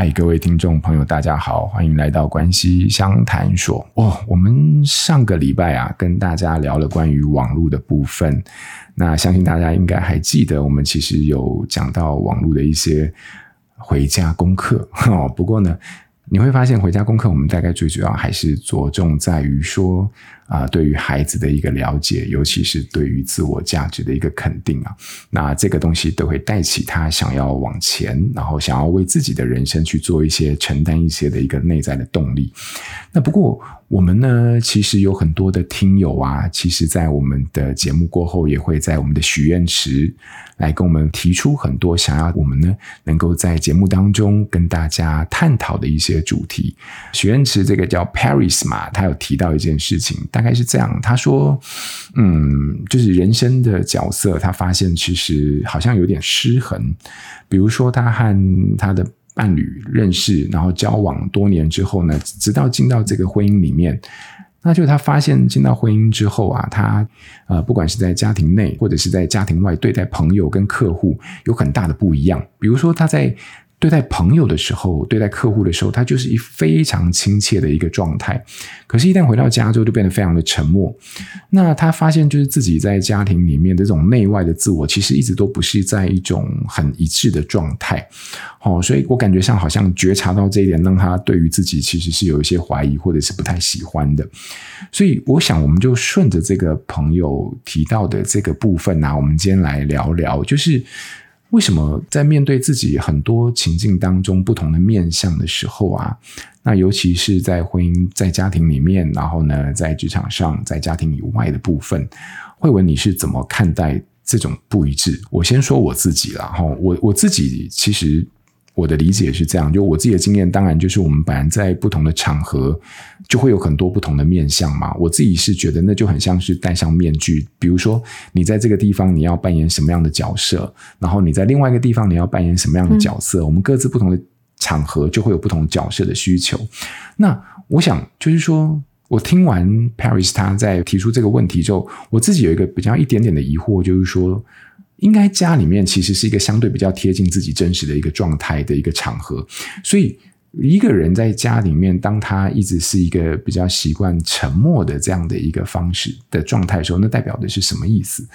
嗨，各位听众朋友，大家好，欢迎来到关系相谈所。哦，我们上个礼拜啊，跟大家聊了关于网络的部分。那相信大家应该还记得，我们其实有讲到网络的一些回家功课。哦，不过呢，你会发现回家功课，我们大概最主要还是着重在于说。啊，对于孩子的一个了解，尤其是对于自我价值的一个肯定啊，那这个东西都会带起他想要往前，然后想要为自己的人生去做一些承担一些的一个内在的动力。那不过我们呢，其实有很多的听友啊，其实在我们的节目过后，也会在我们的许愿池来跟我们提出很多想要我们呢能够在节目当中跟大家探讨的一些主题。许愿池这个叫 Paris 嘛，他有提到一件事情。大概是这样，他说：“嗯，就是人生的角色，他发现其实好像有点失衡。比如说，他和他的伴侣认识，然后交往多年之后呢，直到进到这个婚姻里面，那就他发现进到婚姻之后啊，他呃，不管是在家庭内或者是在家庭外，对待朋友跟客户有很大的不一样。比如说，他在。”对待朋友的时候，对待客户的时候，他就是一非常亲切的一个状态。可是，一旦回到家之后，就变得非常的沉默。那他发现，就是自己在家庭里面这种内外的自我，其实一直都不是在一种很一致的状态。哦，所以我感觉上好像觉察到这一点，让他对于自己其实是有一些怀疑，或者是不太喜欢的。所以，我想我们就顺着这个朋友提到的这个部分啊，我们今天来聊聊，就是。为什么在面对自己很多情境当中不同的面相的时候啊，那尤其是在婚姻、在家庭里面，然后呢，在职场上、在家庭以外的部分，惠文你是怎么看待这种不一致？我先说我自己了哈，我我自己其实。我的理解是这样，就我自己的经验，当然就是我们本来在不同的场合，就会有很多不同的面相嘛。我自己是觉得那就很像是戴上面具，比如说你在这个地方你要扮演什么样的角色，然后你在另外一个地方你要扮演什么样的角色，嗯、我们各自不同的场合就会有不同角色的需求。那我想就是说，我听完 Paris 他在提出这个问题之后，我自己有一个比较一点点的疑惑，就是说。应该家里面其实是一个相对比较贴近自己真实的一个状态的一个场合，所以一个人在家里面，当他一直是一个比较习惯沉默的这样的一个方式的状态的时候，那代表的是什么意思？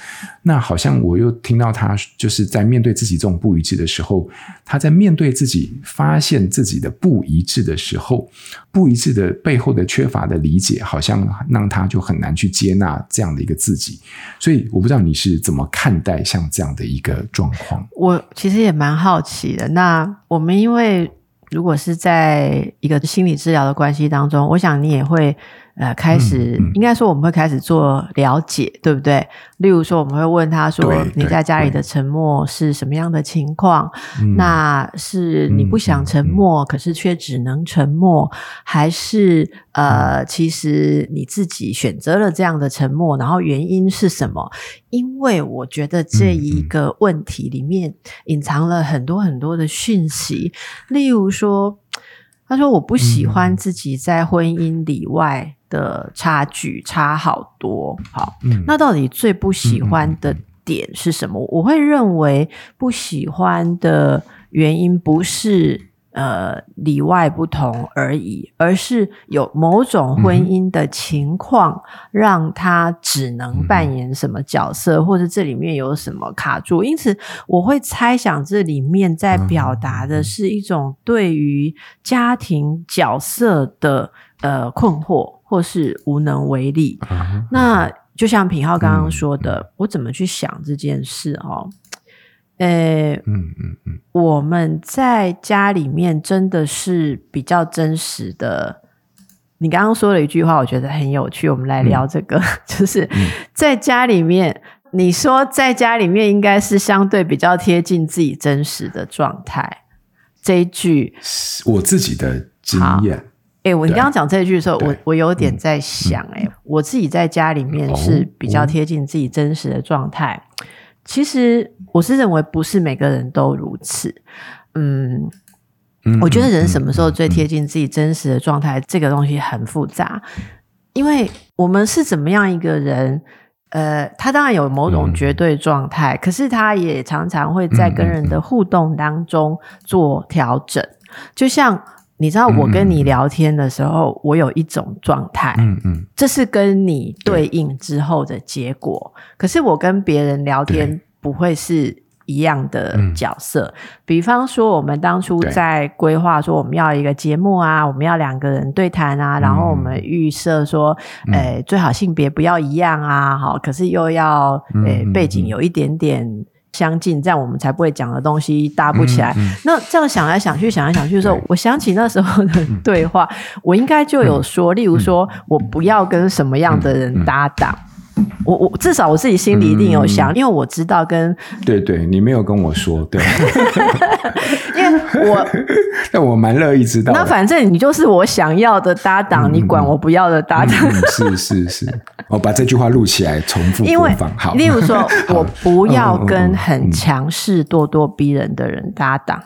那好像我又听到他就是在面对自己这种不一致的时候，他在面对自己发现自己的不一致的时候，不一致的背后的缺乏的理解，好像让他就很难去接纳这样的一个自己。所以我不知道你是怎么看待像这样的一个状况？我其实也蛮好奇的。那我们因为。如果是在一个心理治疗的关系当中，我想你也会呃开始，嗯嗯、应该说我们会开始做了解，对不对？例如说，我们会问他说：“你在家里的沉默是什么样的情况？那是你不想沉默，嗯、可是却只能沉默，嗯、还是呃，其实你自己选择了这样的沉默，然后原因是什么？”因为我觉得这一个问题里面隐藏了很多很多的讯息，例如说，他说：“我不喜欢自己在婚姻里外。”的差距差好多，好，嗯，那到底最不喜欢的点是什么？嗯，我会认为不喜欢的原因不是呃里外不同而已，而是有某种婚姻的情况让他只能扮演什么角色，嗯，或者这里面有什么卡住。因此，我会猜想这里面在表达的是一种对于家庭角色的呃困惑。或是无能为力，嗯、那就像品浩刚刚说的，嗯、我怎么去想这件事哦？呃，嗯嗯嗯，我们在家里面真的是比较真实的。你刚刚说了一句话，我觉得很有趣，我们来聊这个，嗯、就是在家里面，你说在家里面应该是相对比较贴近自己真实的状态。这一句，我自己的经验。哎、欸，我你刚刚讲这句的时候，我我有点在想、欸，哎、我自己在家里面是比较贴近自己真实的状态。哦、其实我是认为不是每个人都如此。嗯，我觉得人什么时候最贴近自己真实的状态，这个东西很复杂，因为我们是怎么样一个人。呃，他当然有某种绝对状态，嗯，可是他也常常会在跟人的互动当中做调整。嗯嗯嗯，就像你知道，我跟你聊天的时候，我有一种状态，嗯嗯，这是跟你对应之后的结果。可是我跟别人聊天不会是。一样的角色，嗯，比方说，我们当初在规划说我们要一个节目啊，我们要两个人对谈啊，嗯，然后我们预设说，嗯，诶，最好性别不要一样啊，好，可是又要诶背景有一点点相近，这样我们才不会讲的东西搭不起来。嗯嗯，那这样想来想去，想来想去的时候，我想起那时候的对话，我应该就有说，例如说我不要跟什么样的人搭档。我我至少我自己心里一定有想，嗯、因为我知道跟对对，你没有跟我说，对，因为我 但我蛮乐意知道。那反正你就是我想要的搭档，嗯、你管我不要的搭档。嗯、是是是，我把这句话录起来，重复因为。好，例如说 我不要跟很强势、咄咄逼人的人搭档。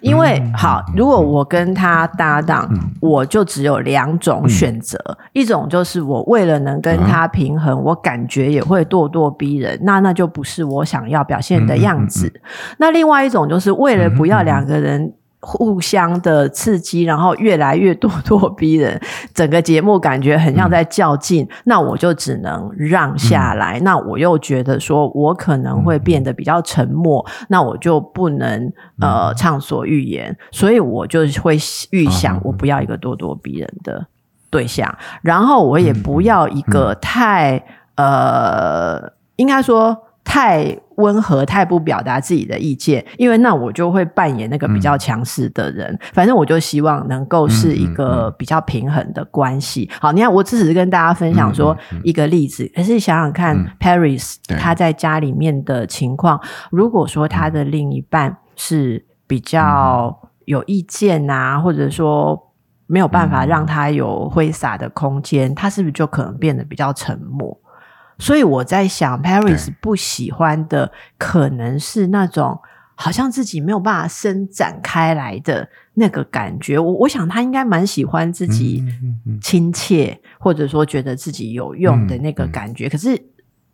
因为好，如果我跟他搭档，嗯，我就只有两种选择，嗯，一种就是我为了能跟他平衡，嗯，我感觉也会咄咄逼人，那那就不是我想要表现的样子。那另外一种就是为了不要两个人。互相的刺激，然后越来越咄咄逼人，整个节目感觉很像在较劲，嗯，那我就只能让下来，嗯。那我又觉得说，我可能会变得比较沉默，嗯，那我就不能呃畅所欲言，所以我就会预想，我不要一个咄咄逼人的对象，嗯，然后我也不要一个太，嗯，呃，应该说。太温和，太不表达自己的意见，因为那我就会扮演那个比较强势的人。嗯。反正我就希望能够是一个比较平衡的关系。嗯嗯嗯。好，你看，我只是跟大家分享说一个例子。可是想想看，嗯，Paris 他在家里面的情况，如果说他的另一半是比较有意见啊，或者说没有办法让他有挥洒的空间，他是不是就可能变得比较沉默？所以我在想，Paris 不喜欢的可能是那种好像自己没有办法伸展开来的那个感觉。我我想他应该蛮喜欢自己亲切，或者说觉得自己有用的那个感觉。可是。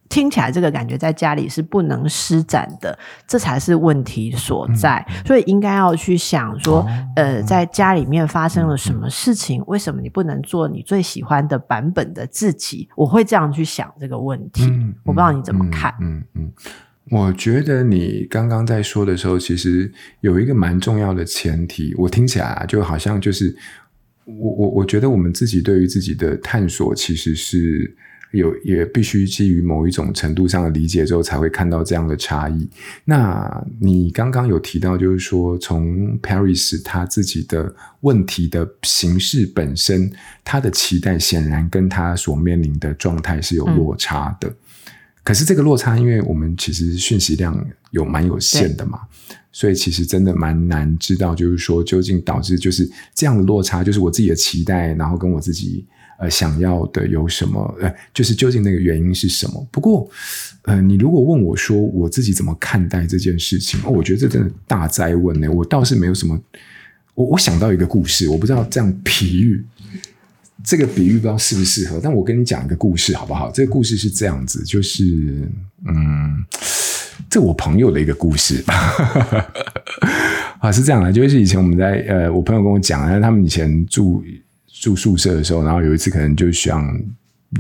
听起来这个感觉在家里是不能施展的，这才是问题所在。嗯、所以应该要去想说，哦、呃，在家里面发生了什么事情？嗯、为什么你不能做你最喜欢的版本的自己？我会这样去想这个问题。嗯、我不知道你怎么看。嗯嗯，嗯，我觉得你刚刚在说的时候，其实有一个蛮重要的前提，我听起来啊，就好像就是我我我觉得我们自己对于自己的探索，其实是。有也必须基于某一种程度上的理解之后，才会看到这样的差异。那你刚刚有提到，就是说从 Paris 他自己的问题的形式本身，他的期待显然跟他所面临的状态是有落差的。嗯。可是这个落差，因为我们其实讯息量有蛮有限的嘛，所以其实真的蛮难知道，就是说究竟导致就是这样的落差，就是我自己的期待，然后跟我自己。呃，想要的有什么？呃，就是究竟那个原因是什么？不过，呃，你如果问我说我自己怎么看待这件事情，我觉得这真的大哉问呢。我倒是没有什么，我我想到一个故事，我不知道这样比喻，这个比喻不知道适不适合，但我跟你讲一个故事好不好？这个故事是这样子，就是，嗯，这我朋友的一个故事 啊，是这样的，就是以前我们在呃，我朋友跟我讲，他们以前住。住宿舍的时候，然后有一次可能就想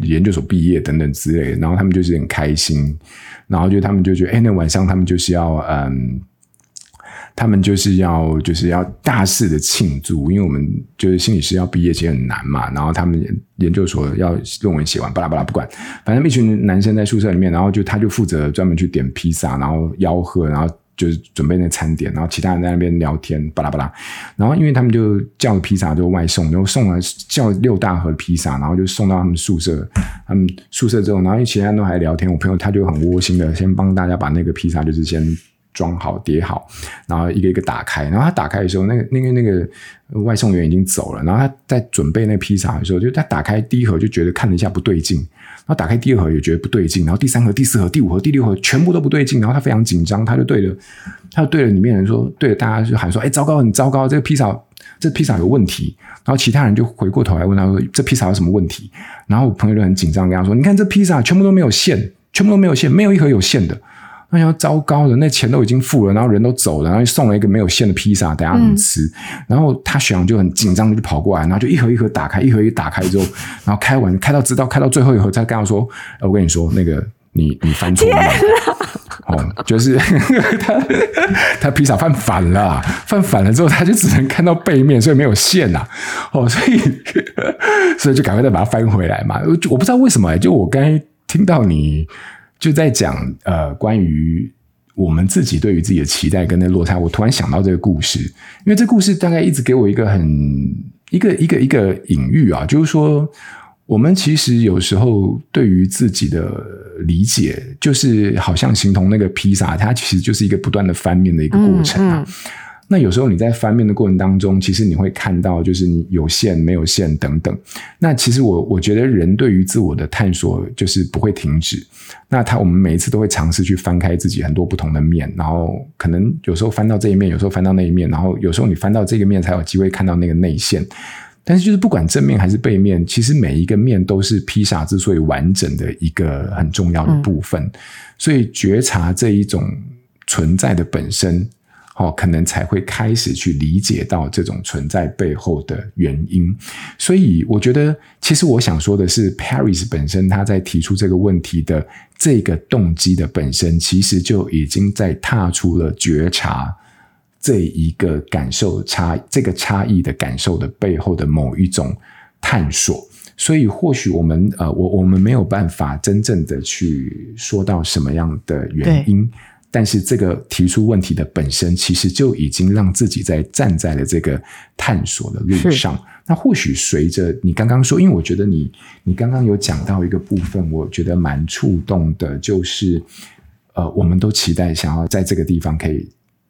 研究所毕业等等之类的，然后他们就是很开心，然后就他们就觉得，哎，那晚上他们就是要，嗯，他们就是要就是要大肆的庆祝，因为我们就是心理师要毕业其实很难嘛，然后他们研究所要论文写完，巴拉巴拉不管，反正一群男生在宿舍里面，然后就他就负责专门去点披萨，然后吆喝，然后。就是准备那餐点，然后其他人在那边聊天，巴拉巴拉。然后因为他们就叫了披萨，就外送，然后送了叫六大盒披萨，然后就送到他们宿舍。他们宿舍之后，然后其他人都还聊天，我朋友他就很窝心的先帮大家把那个披萨就是先装好叠好，然后一个一个打开。然后他打开的时候，那个那个那个外送员已经走了。然后他在准备那披萨的时候，就他打开第一盒就觉得看了一下不对劲，然后打开第二盒也觉得不对劲，然后第三盒、第四盒、第五盒、第六盒全部都不对劲，然后他非常紧张，他就对着他就对着里面人说，对着大家就喊说：“哎，糟糕，很糟糕，这个披萨这披萨有问题。”然后其他人就回过头来问他说：“这披萨有什么问题？”然后我朋友就很紧张跟他说：“你看这披萨全部都没有馅，全部都没有馅，没有一盒有馅的。”那要糟糕的，那钱都已经付了，然后人都走了，然后送了一个没有馅的披萨，等下怎么吃？嗯、然后他学长就很紧张就跑过来，然后就一盒一盒打开，一盒一盒打开之后，然后开完开到直到开到最后一盒，他跟他说：“我跟你说，那个你你翻错了，哦，就是 他他披萨翻反了，翻反了之后，他就只能看到背面，所以没有馅呐，哦，所以所以就赶快再把它翻回来嘛。我我不知道为什么，就我刚才听到你。就在讲呃，关于我们自己对于自己的期待跟那落差，我突然想到这个故事，因为这故事大概一直给我一个很一个一个一个隐喻啊，就是说我们其实有时候对于自己的理解，就是好像形同那个披萨，它其实就是一个不断的翻面的一个过程啊。那有时候你在翻面的过程当中，其实你会看到，就是你有线没有线等等。那其实我我觉得人对于自我的探索就是不会停止。那他我们每一次都会尝试去翻开自己很多不同的面，然后可能有时候翻到这一面，有时候翻到那一面，然后有时候你翻到这个面才有机会看到那个内线。但是就是不管正面还是背面，其实每一个面都是披萨之所以完整的一个很重要的部分。嗯。所以觉察这一种存在的本身。哦，可能才会开始去理解到这种存在背后的原因。所以，我觉得，其实我想说的是，Paris 本身他在提出这个问题的这个动机的本身，其实就已经在踏出了觉察这一个感受差这个差异的感受的背后的某一种探索。所以，或许我们呃，我我们没有办法真正的去说到什么样的原因。但是这个提出问题的本身，其实就已经让自己在站在了这个探索的路上。那或许随着你刚刚说，因为我觉得你你刚刚有讲到一个部分，我觉得蛮触动的，就是呃，我们都期待想要在这个地方可以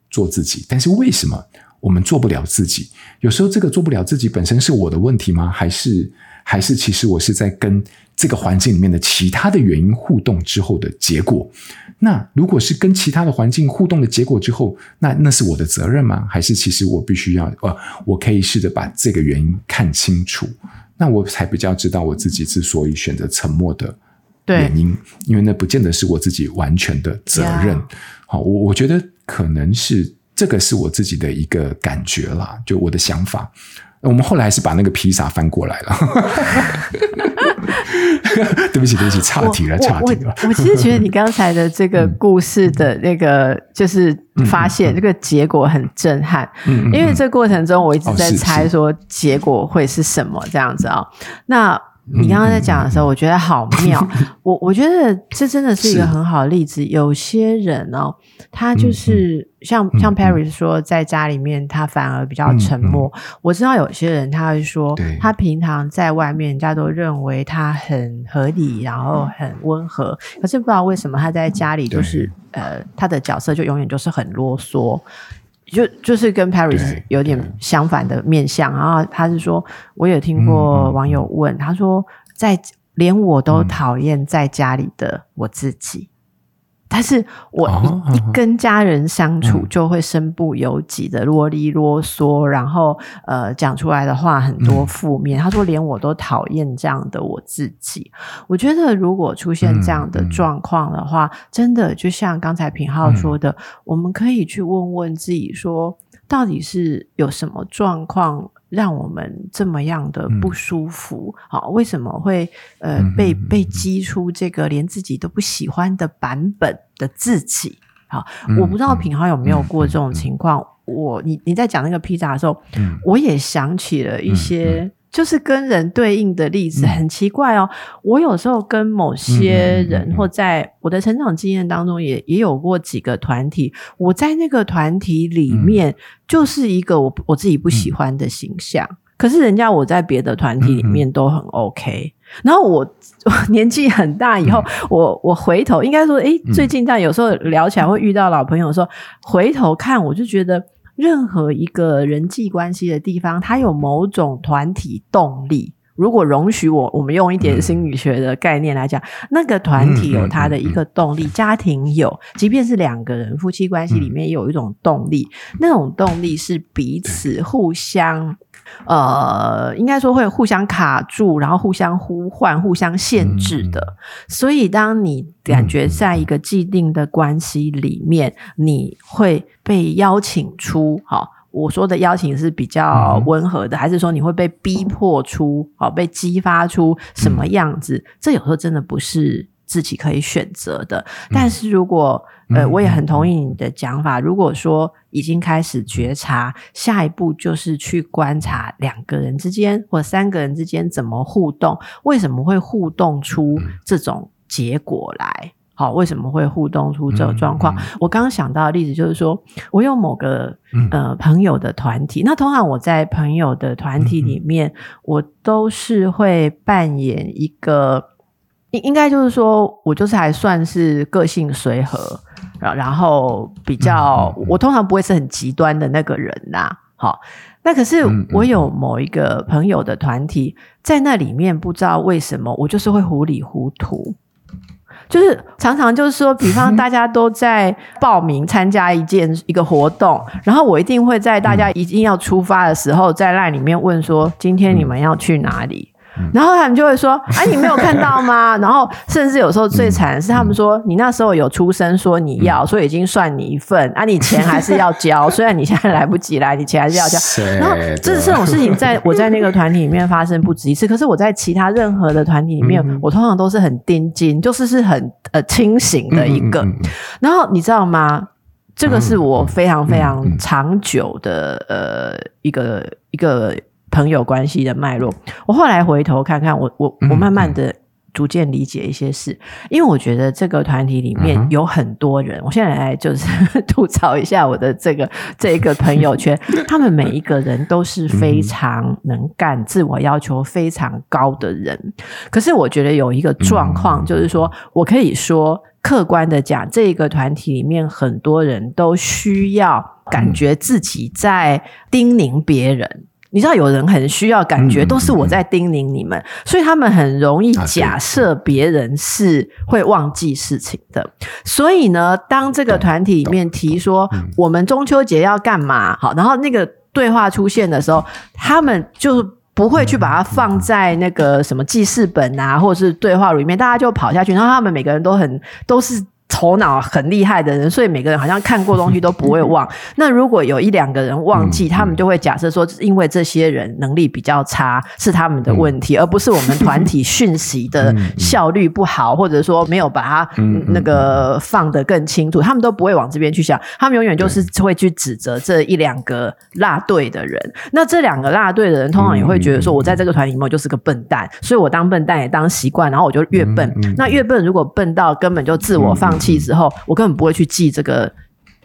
做自己，但是为什么我们做不了自己？有时候这个做不了自己本身是我的问题吗？还是还是其实我是在跟这个环境里面的其他的原因互动之后的结果？那如果是跟其他的环境互动的结果之后，那那是我的责任吗？还是其实我必须要呃，我可以试着把这个原因看清楚，那我才比较知道我自己之所以选择沉默的原因，因为那不见得是我自己完全的责任。好，我我觉得可能是这个是我自己的一个感觉啦，就我的想法。我们后来还是把那个披萨翻过来了。对不起，对不起，岔题了，岔题了。我其实觉得你刚才的这个故事的那个，就是发现这个结果很震撼。嗯，因为这过程中我一直在猜说结果会是什么这样子啊。那。你刚刚在讲的时候，我觉得好妙。我我觉得这真的是一个很好的例子。有些人哦，他就是像像 Paris 说，在家里面他反而比较沉默。我知道有些人他会说，他平常在外面，人家都认为他很合理，然后很温和。可是不知道为什么他在家里就是呃，他的角色就永远就是很啰嗦。就就是跟 Paris 有点相反的面相，然后他是说，我有听过网友问，嗯、他说，在连我都讨厌在家里的我自己。但是我一一跟家人相处，就会身不由己的啰里啰嗦，然后呃讲出来的话很多负面。他说连我都讨厌这样的我自己。我觉得如果出现这样的状况的话，真的就像刚才平浩说的，我们可以去问问自己说，到底是有什么状况？让我们这么样的不舒服，好、嗯，为什么会呃被被激出这个连自己都不喜欢的版本的自己？我不知道品豪有没有过这种情况。我你你在讲那个披萨的时候，嗯、我也想起了一些。就是跟人对应的例子很奇怪哦。嗯、我有时候跟某些人，或在我的成长经验当中也，也也有过几个团体。我在那个团体里面，就是一个我我自己不喜欢的形象。嗯、可是人家我在别的团体里面都很 OK。嗯、然后我，我年纪很大以后，嗯、我我回头应该说，诶，最近这样有时候聊起来会遇到老朋友说，回头看我就觉得。任何一个人际关系的地方，它有某种团体动力。如果容许我，我们用一点心理学的概念来讲，嗯、那个团体有它的一个动力，嗯嗯嗯、家庭有，即便是两个人夫妻关系里面有一种动力，嗯、那种动力是彼此互相，嗯、呃，应该说会互相卡住，然后互相呼唤、互相限制的。嗯、所以，当你感觉在一个既定的关系里面，嗯、你会被邀请出，好。我说的邀请是比较温和的，嗯、还是说你会被逼迫出，好，被激发出什么样子？嗯、这有时候真的不是自己可以选择的。嗯、但是如果呃，我也很同意你的讲法。如果说已经开始觉察，下一步就是去观察两个人之间或三个人之间怎么互动，为什么会互动出这种结果来？好，为什么会互动出这个状况？嗯嗯、我刚刚想到的例子就是说，我有某个呃朋友的团体，那通常我在朋友的团体里面，我都是会扮演一个，应应该就是说我就是还算是个性随和，然然后比较，嗯嗯、我通常不会是很极端的那个人呐。好，那可是我有某一个朋友的团体，在那里面不知道为什么，我就是会糊里糊涂。就是常常就是说，比方 大家都在报名参加一件一个活动，然后我一定会在大家一定要出发的时候，在 LINE 里面问说：今天你们要去哪里？然后他们就会说：“哎、啊，你没有看到吗？” 然后甚至有时候最惨的是，他们说：“你那时候有出声说你要，所以已经算你一份啊，你钱还是要交。虽然你现在来不及来，你钱还是要交。”然后这这种事情在我在那个团体里面发生不止一次。可是我在其他任何的团体里面，我通常都是很盯紧，就是是很呃清醒的一个。然后你知道吗？这个是我非常非常长久的呃一个一个。朋友关系的脉络，我后来回头看看，我我我慢慢的逐渐理解一些事，因为我觉得这个团体里面有很多人，嗯、我现在来就是 吐槽一下我的这个这一个朋友圈，他们每一个人都是非常能干、自我要求非常高的人，可是我觉得有一个状况，就是说我可以说客观的讲，这个团体里面很多人都需要感觉自己在叮咛别人。你知道有人很需要感觉，都是我在叮咛你们，嗯嗯嗯、所以他们很容易假设别人是会忘记事情的。啊、所以呢，当这个团体里面提说我们中秋节要干嘛，好，然后那个对话出现的时候，他们就不会去把它放在那个什么记事本啊，或者是对话里面，大家就跑下去，然后他们每个人都很都是。头脑很厉害的人，所以每个人好像看过东西都不会忘。那如果有一两个人忘记，他们就会假设说，因为这些人能力比较差，是他们的问题，而不是我们团体讯息的效率不好，或者说没有把它那个放得更清楚。他们都不会往这边去想，他们永远就是会去指责这一两个落队的人。那这两个落队的人，通常也会觉得说，我在这个团里面我就是个笨蛋，所以我当笨蛋也当习惯，然后我就越笨。那越笨，如果笨到根本就自我放弃之后，我根本不会去记这个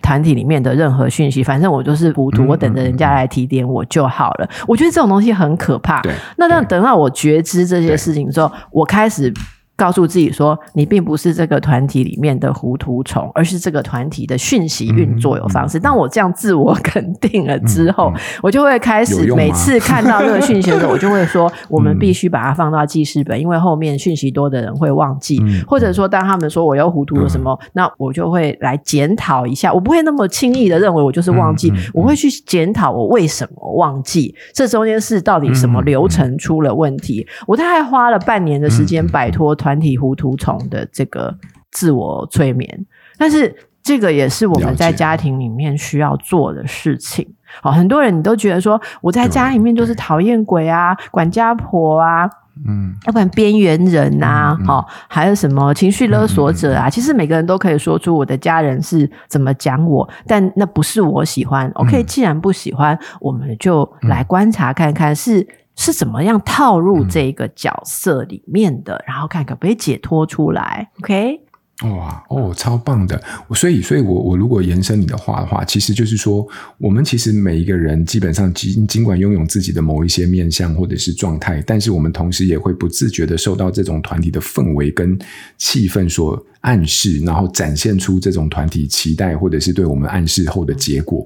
团体里面的任何讯息，反正我就是糊涂，我等着人家来提点我就好了。我觉得这种东西很可怕。对，那那等到我觉知这些事情之后，我开始。告诉自己说，你并不是这个团体里面的糊涂虫，而是这个团体的讯息运作有方式。当我这样自我肯定了之后，我就会开始每次看到这个讯息的时候，我就会说，我们必须把它放到记事本，因为后面讯息多的人会忘记。或者说，当他们说我又糊涂了什么，那我就会来检讨一下。我不会那么轻易的认为我就是忘记，我会去检讨我为什么忘记，这中间是到底什么流程出了问题。我大概花了半年的时间摆脱。团体糊涂虫的这个自我催眠，但是这个也是我们在家庭里面需要做的事情。好，很多人你都觉得说我在家里面就是讨厌鬼啊、管家婆啊，嗯，要不然边缘人啊，好，还有什么情绪勒索者啊？其实每个人都可以说出我的家人是怎么讲我，但那不是我喜欢。OK，既然不喜欢，我们就来观察看看是。是怎么样套入这个角色里面的，嗯、然后看可不可以解脱出来？OK？哇哦，超棒的！所以，所以我我如果延伸你的话的话，其实就是说，我们其实每一个人基本上尽尽管拥有自己的某一些面相或者是状态，但是我们同时也会不自觉的受到这种团体的氛围跟气氛所暗示，然后展现出这种团体期待，或者是对我们暗示后的结果。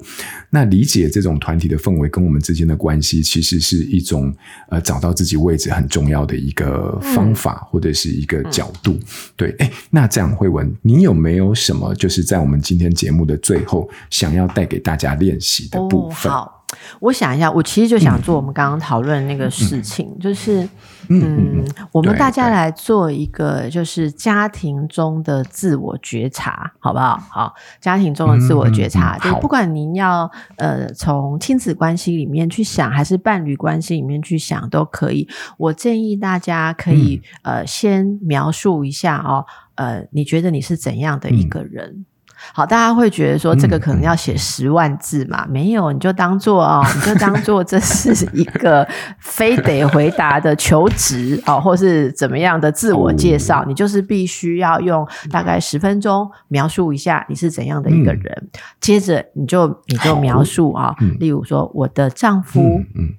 那理解这种团体的氛围跟我们之间的关系，其实是一种呃找到自己位置很重要的一个方法，或者是一个角度。嗯、对，哎，那这样慧文，你有没有什么就是在我们今天节目的最后想要带给大家练习的部分？哦我想一下，我其实就想做我们刚刚讨论的那个事情，嗯、就是，嗯，嗯我们大家来做一个，就是家庭中的自我觉察，好不好？好，家庭中的自我觉察，就不管您要呃从亲子关系里面去想，还是伴侣关系里面去想，都可以。我建议大家可以、嗯、呃先描述一下哦，呃，你觉得你是怎样的一个人？嗯好，大家会觉得说这个可能要写十万字嘛？嗯、没有，你就当做哦，你就当做这是 一个非得回答的求职哦，或是怎么样的自我介绍，哦、你就是必须要用大概十分钟描述一下你是怎样的一个人。嗯、接着你就你就描述啊，哦嗯、例如说我的丈夫，嗯，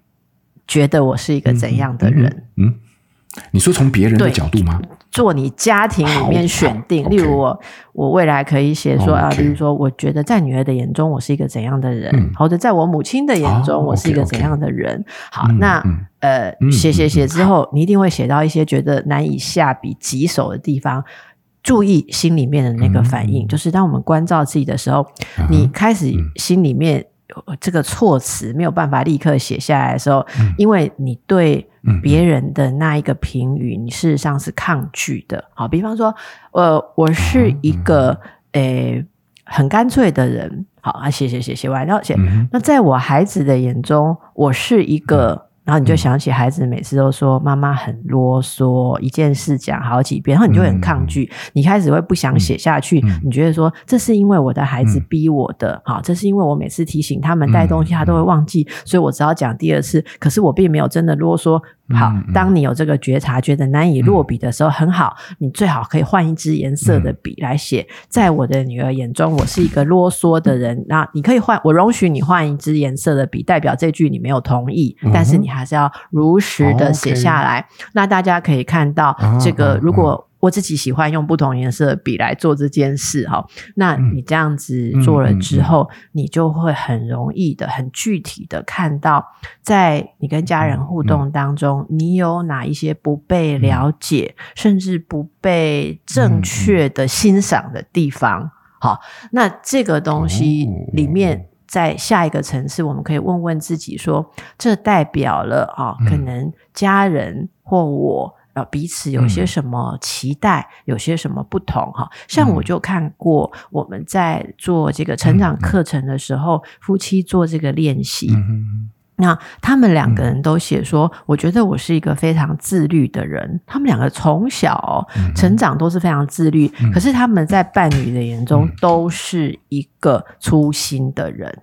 觉得我是一个怎样的人？嗯你说从别人的角度吗？做你家庭里面选定，例如我我未来可以写说啊，比如说，我觉得在女儿的眼中，我是一个怎样的人，嗯、或者在我母亲的眼中，我是一个怎样的人。好，嗯、那、嗯、呃，写写写之后，你一定会写到一些觉得难以下笔棘手的地方。注意心里面的那个反应，嗯、就是当我们关照自己的时候，嗯、你开始心里面。这个措辞没有办法立刻写下来的时候，嗯、因为你对别人的那一个评语，嗯、你事实上是抗拒的。好，比方说，呃，我是一个诶、很干脆的人。好啊，写写写写完，然后写。嗯、那在我孩子的眼中，我是一个。嗯然后你就想起孩子每次都说妈妈很啰嗦，一件事讲好几遍，然后你就很抗拒，嗯、你开始会不想写下去。嗯、你觉得说这是因为我的孩子逼我的，好、嗯，这是因为我每次提醒他们带东西，他都会忘记，嗯、所以我只好讲第二次。可是我并没有真的啰嗦。好，当你有这个觉察，觉得难以落笔的时候，很好，你最好可以换一支颜色的笔来写。在我的女儿眼中，我是一个啰嗦的人。那你可以换，我容许你换一支颜色的笔，代表这句你没有同意，但是你还是要如实的写下来。那大家可以看到，这个如果。我自己喜欢用不同颜色的笔来做这件事哈，那你这样子做了之后，你就会很容易的、很具体的看到，在你跟家人互动当中，你有哪一些不被了解，甚至不被正确的欣赏的地方。好，那这个东西里面，在下一个层次，我们可以问问自己说，这代表了啊，可能家人或我。彼此有些什么期待，嗯、有些什么不同哈？像我就看过我们在做这个成长课程的时候，嗯、夫妻做这个练习，嗯、那他们两个人都写说，嗯、我觉得我是一个非常自律的人。他们两个从小成长都是非常自律，嗯、可是他们在伴侣的眼中都是一个粗心的人，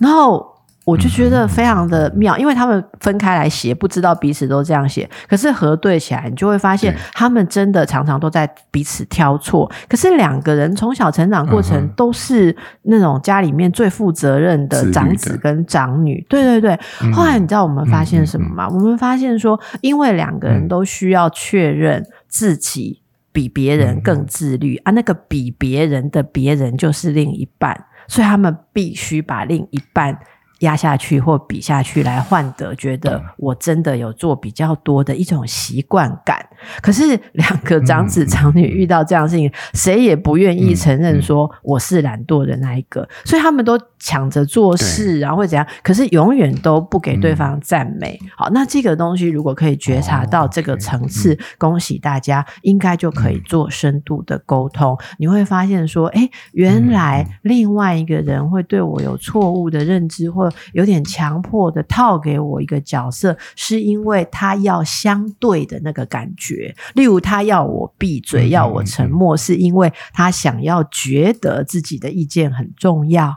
然后。我就觉得非常的妙，因为他们分开来写，不知道彼此都这样写，可是核对起来，你就会发现他们真的常常都在彼此挑错。可是两个人从小成长过程都是那种家里面最负责任的长子跟长女，对对对。后来你知道我们发现什么吗？我们发现说，因为两个人都需要确认自己比别人更自律啊，那个比别人的别人就是另一半，所以他们必须把另一半。压下去或比下去来换得，觉得我真的有做比较多的一种习惯感。可是两个长子长女遇到这样的事情，谁也不愿意承认说我是懒惰的那一个，所以他们都抢着做事，然后会怎样？可是永远都不给对方赞美。好，那这个东西如果可以觉察到这个层次，恭喜大家，应该就可以做深度的沟通。你会发现说，诶，原来另外一个人会对我有错误的认知或有点强迫的套给我一个角色，是因为他要相对的那个感觉。例如，他要我闭嘴，要我沉默，是因为他想要觉得自己的意见很重要。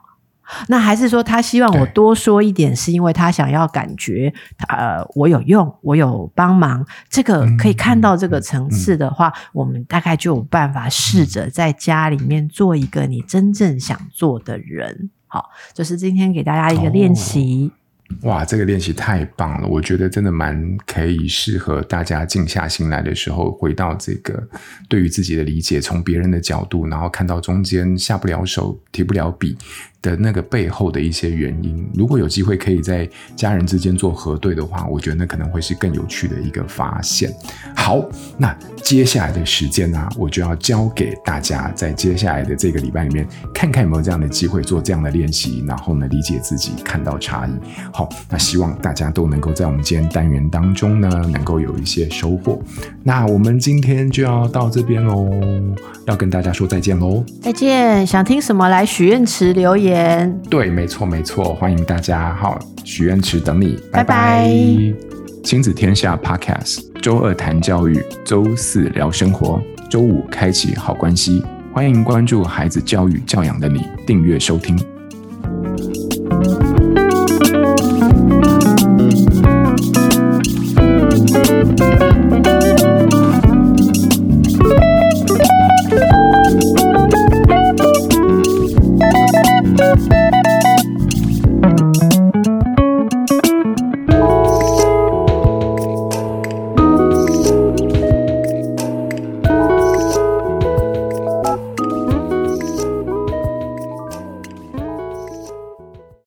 那还是说，他希望我多说一点，是因为他想要感觉，呃，我有用，我有帮忙。这个可以看到这个层次的话，我们大概就有办法试着在家里面做一个你真正想做的人。好，就是今天给大家一个练习。哇，这个练习太棒了！我觉得真的蛮可以适合大家静下心来的时候，回到这个对于自己的理解，从别人的角度，然后看到中间下不了手、提不了笔的那个背后的一些原因。如果有机会可以在家人之间做核对的话，我觉得那可能会是更有趣的一个发现。好，那接下来的时间呢，我就要交给大家，在接下来的这个礼拜里面，看看有没有这样的机会做这样的练习，然后呢，理解自己，看到差异。好，那希望大家都能够在我们今天单元当中呢，能够有一些收获。那我们今天就要到这边喽，要跟大家说再见喽。再见，想听什么来许愿池留言。对，没错没错，欢迎大家，好，许愿池等你，拜拜。亲子天下 Podcast，周二谈教育，周四聊生活，周五开启好关系。欢迎关注孩子教育教养的你，订阅收听。